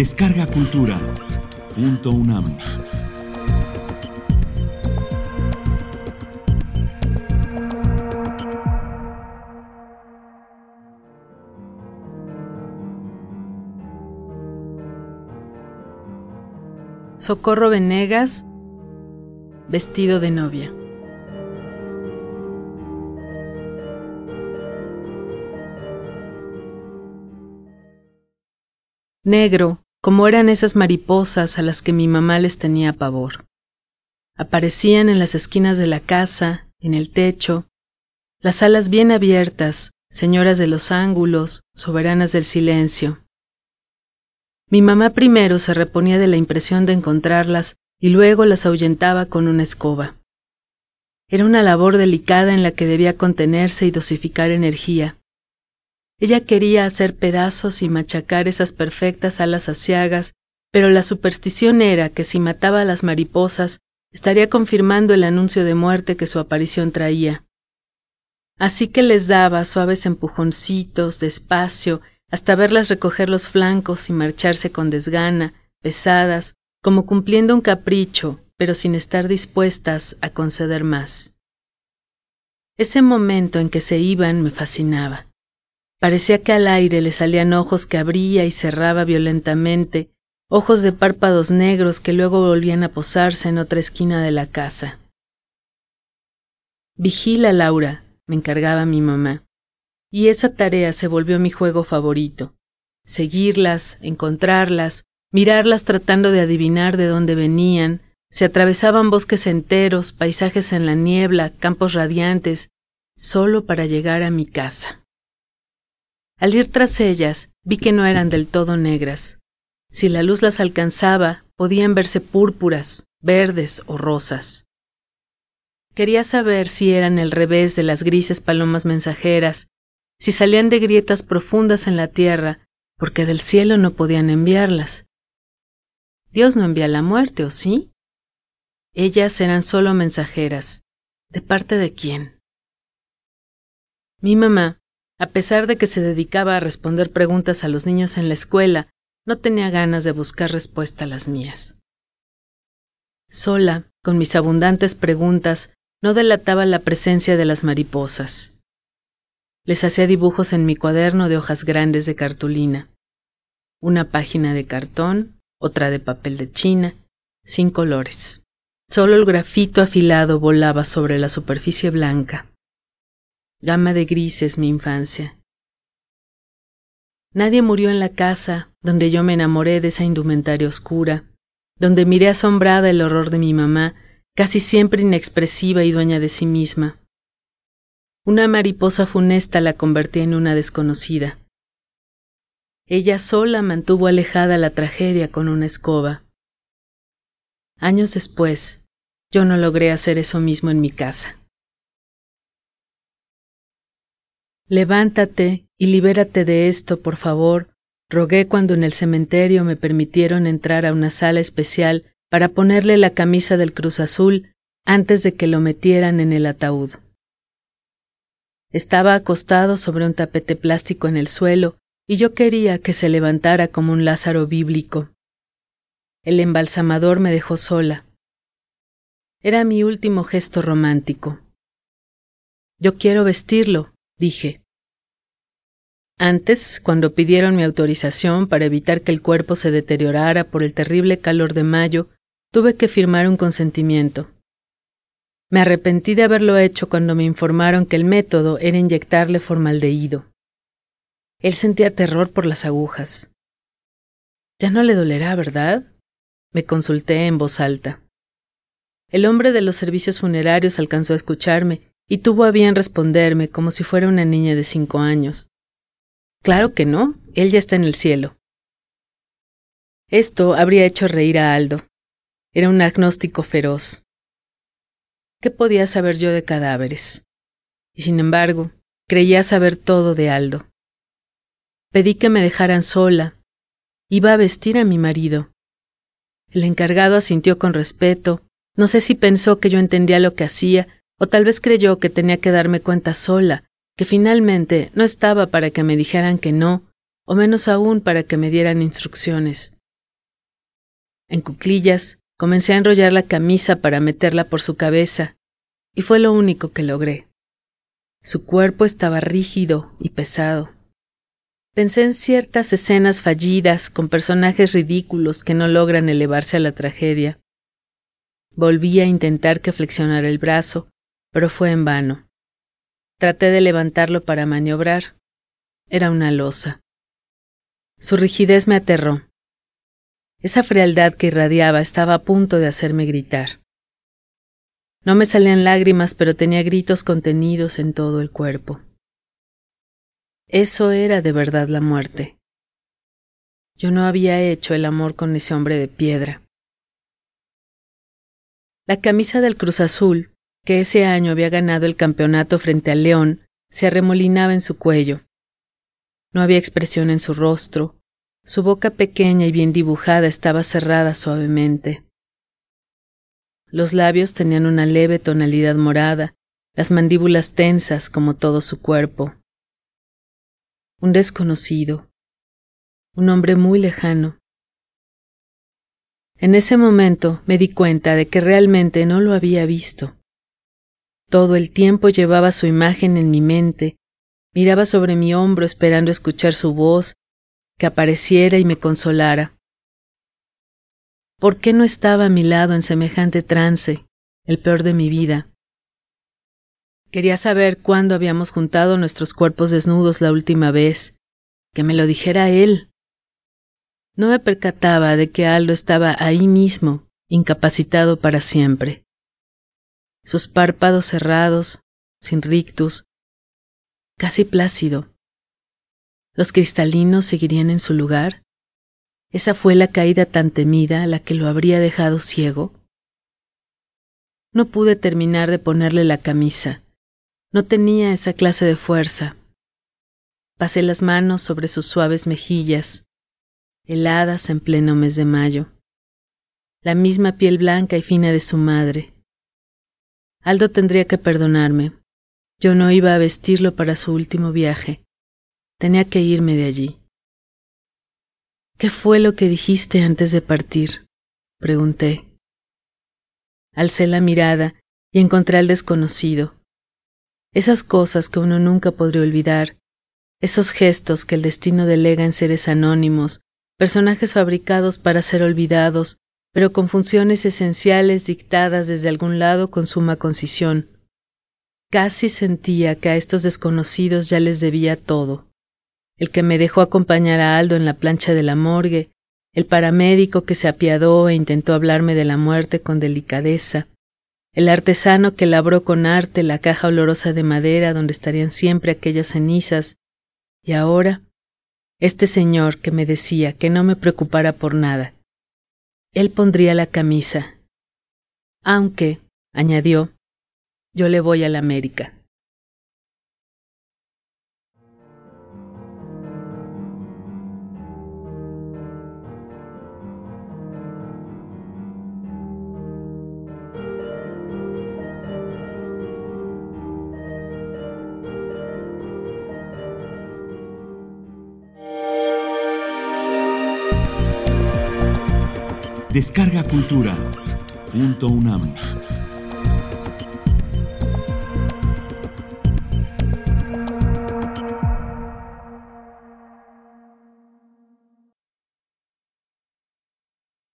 Descarga Cultura. Punto UNAM. Socorro Venegas, vestido de novia. Negro, como eran esas mariposas a las que mi mamá les tenía pavor. Aparecían en las esquinas de la casa, en el techo, las alas bien abiertas, señoras de los ángulos, soberanas del silencio. Mi mamá primero se reponía de la impresión de encontrarlas y luego las ahuyentaba con una escoba. Era una labor delicada en la que debía contenerse y dosificar energía. Ella quería hacer pedazos y machacar esas perfectas alas asiagas, pero la superstición era que si mataba a las mariposas, estaría confirmando el anuncio de muerte que su aparición traía. Así que les daba suaves empujoncitos, despacio, hasta verlas recoger los flancos y marcharse con desgana, pesadas, como cumpliendo un capricho, pero sin estar dispuestas a conceder más. Ese momento en que se iban me fascinaba. Parecía que al aire le salían ojos que abría y cerraba violentamente, ojos de párpados negros que luego volvían a posarse en otra esquina de la casa. Vigila, Laura, me encargaba mi mamá y esa tarea se volvió mi juego favorito. Seguirlas, encontrarlas, mirarlas tratando de adivinar de dónde venían, se atravesaban bosques enteros, paisajes en la niebla, campos radiantes, solo para llegar a mi casa. Al ir tras ellas, vi que no eran del todo negras. Si la luz las alcanzaba, podían verse púrpuras, verdes o rosas. Quería saber si eran el revés de las grises palomas mensajeras si salían de grietas profundas en la tierra, porque del cielo no podían enviarlas. Dios no envía la muerte, ¿o sí? Ellas eran solo mensajeras. ¿De parte de quién? Mi mamá, a pesar de que se dedicaba a responder preguntas a los niños en la escuela, no tenía ganas de buscar respuesta a las mías. Sola, con mis abundantes preguntas, no delataba la presencia de las mariposas. Les hacía dibujos en mi cuaderno de hojas grandes de cartulina. Una página de cartón, otra de papel de china, sin colores. Solo el grafito afilado volaba sobre la superficie blanca. Gama de grises mi infancia. Nadie murió en la casa donde yo me enamoré de esa indumentaria oscura, donde miré asombrada el horror de mi mamá, casi siempre inexpresiva y dueña de sí misma. Una mariposa funesta la convertía en una desconocida. Ella sola mantuvo alejada la tragedia con una escoba. Años después, yo no logré hacer eso mismo en mi casa. Levántate y libérate de esto, por favor, rogué cuando en el cementerio me permitieron entrar a una sala especial para ponerle la camisa del Cruz Azul antes de que lo metieran en el ataúd. Estaba acostado sobre un tapete plástico en el suelo y yo quería que se levantara como un Lázaro bíblico. El embalsamador me dejó sola. Era mi último gesto romántico. Yo quiero vestirlo, dije. Antes, cuando pidieron mi autorización para evitar que el cuerpo se deteriorara por el terrible calor de mayo, tuve que firmar un consentimiento. Me arrepentí de haberlo hecho cuando me informaron que el método era inyectarle formaldehído. Él sentía terror por las agujas. Ya no le dolerá, ¿verdad? Me consulté en voz alta. El hombre de los servicios funerarios alcanzó a escucharme y tuvo a bien responderme como si fuera una niña de cinco años. Claro que no, él ya está en el cielo. Esto habría hecho reír a Aldo. Era un agnóstico feroz. ¿Qué podía saber yo de cadáveres? Y sin embargo, creía saber todo de Aldo. Pedí que me dejaran sola. Iba a vestir a mi marido. El encargado asintió con respeto. No sé si pensó que yo entendía lo que hacía, o tal vez creyó que tenía que darme cuenta sola, que finalmente no estaba para que me dijeran que no, o menos aún para que me dieran instrucciones. En cuclillas, comencé a enrollar la camisa para meterla por su cabeza, y fue lo único que logré. Su cuerpo estaba rígido y pesado. Pensé en ciertas escenas fallidas con personajes ridículos que no logran elevarse a la tragedia. Volví a intentar que flexionara el brazo, pero fue en vano. Traté de levantarlo para maniobrar. Era una losa. Su rigidez me aterró. Esa frialdad que irradiaba estaba a punto de hacerme gritar. No me salían lágrimas, pero tenía gritos contenidos en todo el cuerpo. Eso era de verdad la muerte. Yo no había hecho el amor con ese hombre de piedra. La camisa del Cruz Azul, que ese año había ganado el campeonato frente al León, se arremolinaba en su cuello. No había expresión en su rostro, su boca pequeña y bien dibujada estaba cerrada suavemente. Los labios tenían una leve tonalidad morada, las mandíbulas tensas como todo su cuerpo un desconocido, un hombre muy lejano. En ese momento me di cuenta de que realmente no lo había visto. Todo el tiempo llevaba su imagen en mi mente, miraba sobre mi hombro esperando escuchar su voz, que apareciera y me consolara. ¿Por qué no estaba a mi lado en semejante trance, el peor de mi vida? Quería saber cuándo habíamos juntado nuestros cuerpos desnudos la última vez, que me lo dijera él. No me percataba de que Aldo estaba ahí mismo, incapacitado para siempre. Sus párpados cerrados, sin rictus, casi plácido. ¿Los cristalinos seguirían en su lugar? ¿Esa fue la caída tan temida la que lo habría dejado ciego? No pude terminar de ponerle la camisa no tenía esa clase de fuerza. Pasé las manos sobre sus suaves mejillas, heladas en pleno mes de mayo. La misma piel blanca y fina de su madre. Aldo tendría que perdonarme. Yo no iba a vestirlo para su último viaje. Tenía que irme de allí. ¿Qué fue lo que dijiste antes de partir? pregunté. Alcé la mirada y encontré al desconocido esas cosas que uno nunca podría olvidar, esos gestos que el destino delega en seres anónimos, personajes fabricados para ser olvidados, pero con funciones esenciales dictadas desde algún lado con suma concisión. Casi sentía que a estos desconocidos ya les debía todo. El que me dejó acompañar a Aldo en la plancha de la morgue, el paramédico que se apiadó e intentó hablarme de la muerte con delicadeza, el artesano que labró con arte la caja olorosa de madera donde estarían siempre aquellas cenizas, y ahora este señor que me decía que no me preocupara por nada. Él pondría la camisa. Aunque, añadió, yo le voy a la América. Descarga Cultura. Punto UNAM.